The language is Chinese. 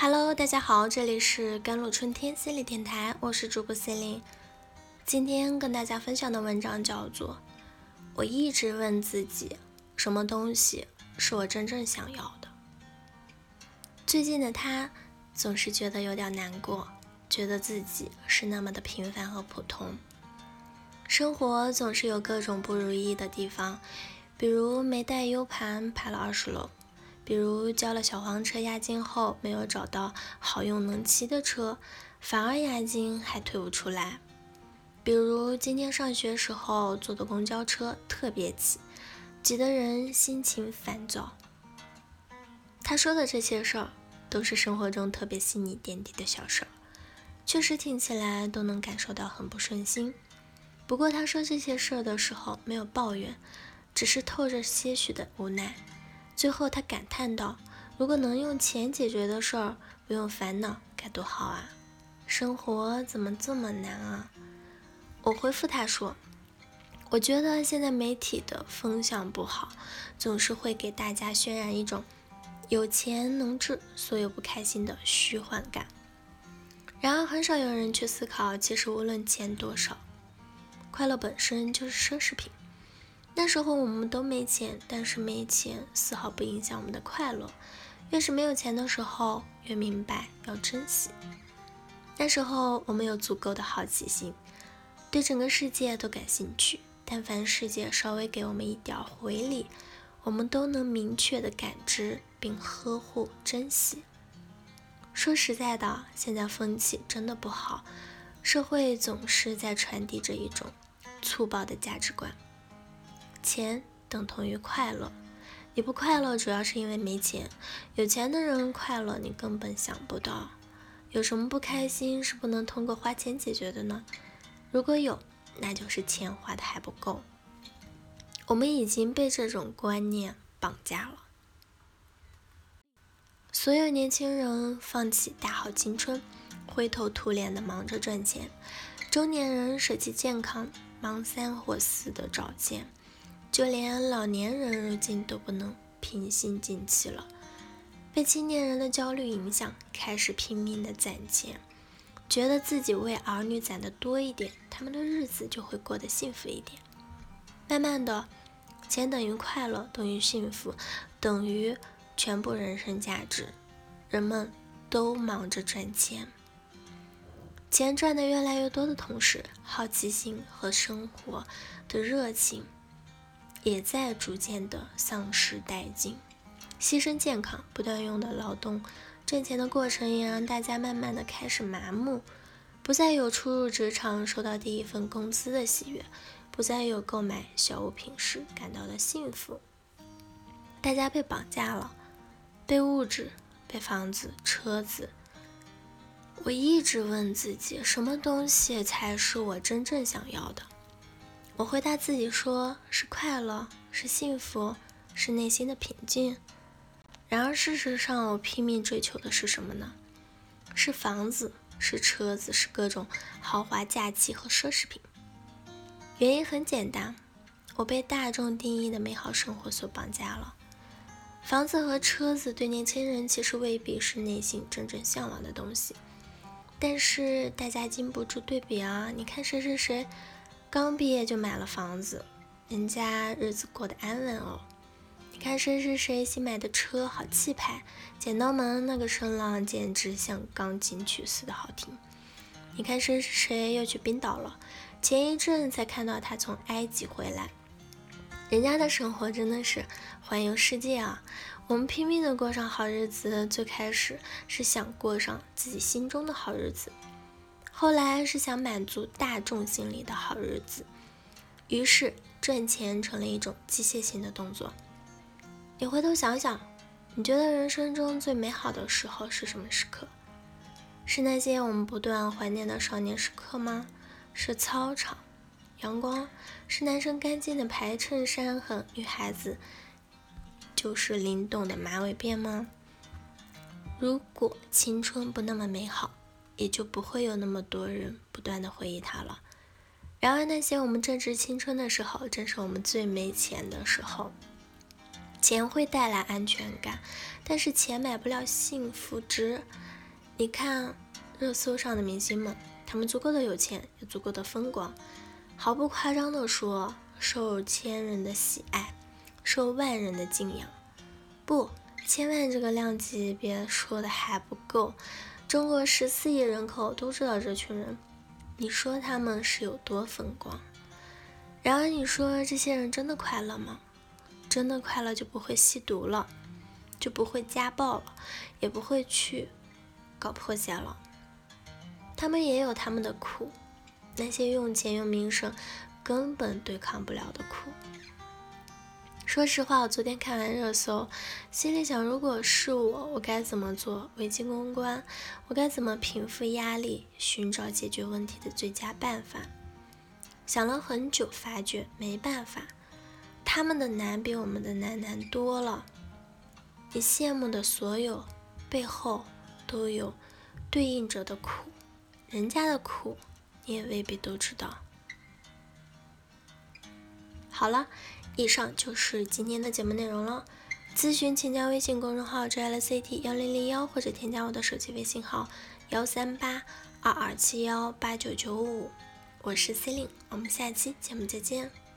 Hello，大家好，这里是甘露春天心理电台，我是主播 c e l i n e 今天跟大家分享的文章叫做《我一直问自己，什么东西是我真正想要的》。最近的他总是觉得有点难过，觉得自己是那么的平凡和普通，生活总是有各种不如意的地方，比如没带 U 盘爬了二十楼。比如交了小黄车押金后，没有找到好用能骑的车，反而押金还退不出来。比如今天上学时候坐的公交车特别挤，挤得人心情烦躁。他说的这些事儿，都是生活中特别细腻点滴的小事儿，确实听起来都能感受到很不顺心。不过他说这些事儿的时候没有抱怨，只是透着些许的无奈。最后，他感叹道：“如果能用钱解决的事儿，不用烦恼，该多好啊！生活怎么这么难啊？”我回复他说：“我觉得现在媒体的风向不好，总是会给大家渲染一种有钱能治所有不开心的虚幻感。然而，很少有人去思考，其实无论钱多少，快乐本身就是奢侈品。”那时候我们都没钱，但是没钱丝毫不影响我们的快乐。越是没有钱的时候，越明白要珍惜。那时候我们有足够的好奇心，对整个世界都感兴趣。但凡世界稍微给我们一点回礼，我们都能明确的感知并呵护珍惜。说实在的，现在风气真的不好，社会总是在传递着一种粗暴的价值观。钱等同于快乐，你不快乐主要是因为没钱。有钱的人快乐，你根本想不到。有什么不开心是不能通过花钱解决的呢？如果有，那就是钱花的还不够。我们已经被这种观念绑架了。所有年轻人放弃大好青春，灰头土脸的忙着赚钱；中年人舍弃健康，忙三或四的找钱。就连老年人如今都不能平心静气了，被青年人的焦虑影响，开始拼命的攒钱，觉得自己为儿女攒的多一点，他们的日子就会过得幸福一点。慢慢的，钱等于快乐，等于幸福，等于全部人生价值，人们都忙着赚钱，钱赚的越来越多的同时，好奇心和生活的热情。也在逐渐的丧失殆尽，牺牲健康，不断用的劳动挣钱的过程，也让大家慢慢的开始麻木，不再有初入职场收到第一份工资的喜悦，不再有购买小物品时感到的幸福。大家被绑架了，被物质，被房子、车子。我一直问自己，什么东西才是我真正想要的？我回答自己说：“是快乐，是幸福，是内心的平静。”然而事实上，我拼命追求的是什么呢？是房子，是车子，是各种豪华假期和奢侈品。原因很简单，我被大众定义的美好生活所绑架了。房子和车子对年轻人其实未必是内心真正向往的东西，但是大家禁不住对比啊！你看谁谁谁。刚毕业就买了房子，人家日子过得安稳哦。你看谁谁谁新买的车好气派，剪刀门那个声浪简直像钢琴曲似的好听。你看谁谁谁又去冰岛了，前一阵才看到他从埃及回来，人家的生活真的是环游世界啊。我们拼命的过上好日子，最开始是想过上自己心中的好日子。后来是想满足大众心里的好日子，于是赚钱成了一种机械性的动作。你回头想想，你觉得人生中最美好的时候是什么时刻？是那些我们不断怀念的少年时刻吗？是操场、阳光，是男生干净的白衬衫和女孩子就是灵动的马尾辫吗？如果青春不那么美好。也就不会有那么多人不断的回忆他了。然而，那些我们正值青春的时候，正是我们最没钱的时候。钱会带来安全感，但是钱买不了幸福值。你看热搜上的明星们，他们足够的有钱，有足够的风光，毫不夸张地说，受千人的喜爱，受万人的敬仰。不，千万这个量级别说的还不够。中国十四亿人口都知道这群人，你说他们是有多风光？然而你说这些人真的快乐吗？真的快乐就不会吸毒了，就不会家暴了，也不会去搞破鞋了。他们也有他们的苦，那些用钱用名声根本对抗不了的苦。说实话，我昨天看完热搜，心里想，如果是我，我该怎么做危机公关？我该怎么平复压力，寻找解决问题的最佳办法？想了很久，发觉没办法。他们的难比我们的难难多了。你羡慕的所有背后都有对应着的苦，人家的苦你也未必都知道。好了。以上就是今天的节目内容了。咨询请加微信公众号 jlct 幺零零幺，或者添加我的手机微信号幺三八二二七幺八九九五。我是 Celine，，我们下期节目再见。